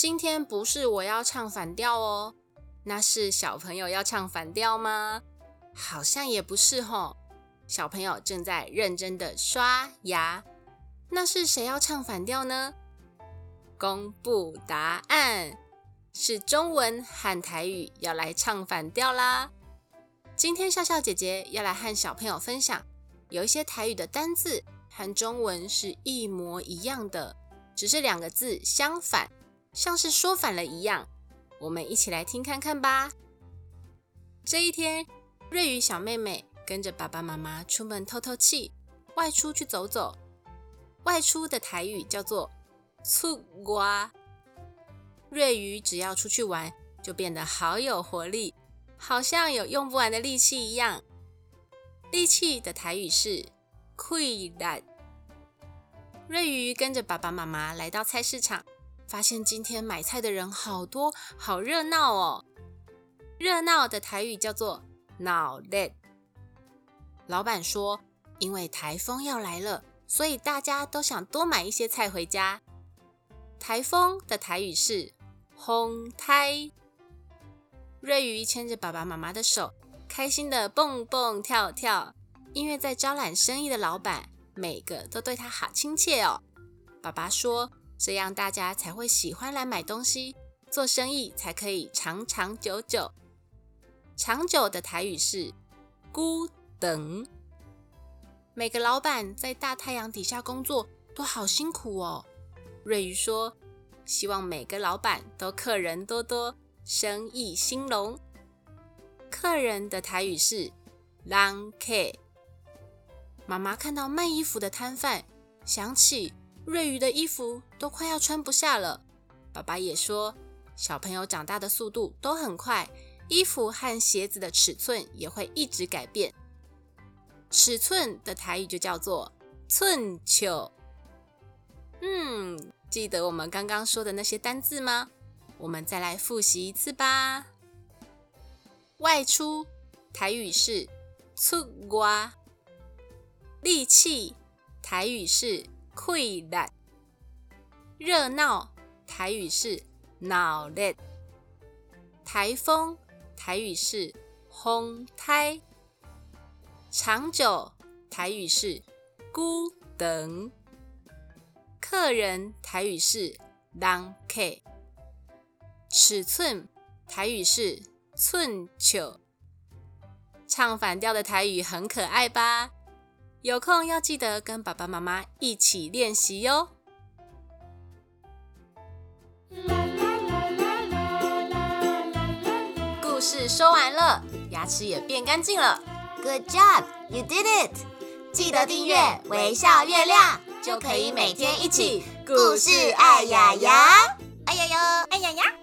今天不是我要唱反调哦，那是小朋友要唱反调吗？好像也不是吼。小朋友正在认真的刷牙，那是谁要唱反调呢？公布答案，是中文和台语要来唱反调啦。今天笑笑姐姐要来和小朋友分享，有一些台语的单字和中文是一模一样的，只是两个字相反，像是说反了一样。我们一起来听看看吧。这一天，瑞宇小妹妹。跟着爸爸妈妈出门透透气，外出去走走。外出的台语叫做“出瓜”。瑞宇只要出去玩，就变得好有活力，好像有用不完的力气一样。力气的台语是“溃烂”。瑞宇跟着爸爸妈妈来到菜市场，发现今天买菜的人好多，好热闹哦。热闹的台语叫做“闹热”。老板说：“因为台风要来了，所以大家都想多买一些菜回家。”台风的台语是“轰胎”。瑞鱼牵着爸爸妈妈的手，开心的蹦蹦跳跳。因为在招揽生意的老板，每个都对他好亲切哦。爸爸说：“这样大家才会喜欢来买东西，做生意才可以长长久久。”长久的台语是“孤”。等，每个老板在大太阳底下工作都好辛苦哦。瑞鱼说：“希望每个老板都客人多多，生意兴隆。”客人的台语是“郎客”。妈妈看到卖衣服的摊贩，想起瑞宇的衣服都快要穿不下了。爸爸也说：“小朋友长大的速度都很快，衣服和鞋子的尺寸也会一直改变。”尺寸的台语就叫做寸球。嗯，记得我们刚刚说的那些单字吗？我们再来复习一次吧。外出台语是出瓜，力气台语是溃烂，热闹台语是闹热，台风台语是轰台。长久台语是孤等，客人台语是人客，尺寸台语是寸球。唱反调的台语很可爱吧？有空要记得跟爸爸妈妈一起练习哟。故事说完了，牙齿也变干净了。Good job, you did it！记得订阅微笑月亮，就可以每天一起故事爱牙牙，爱牙牙，爱呀呀。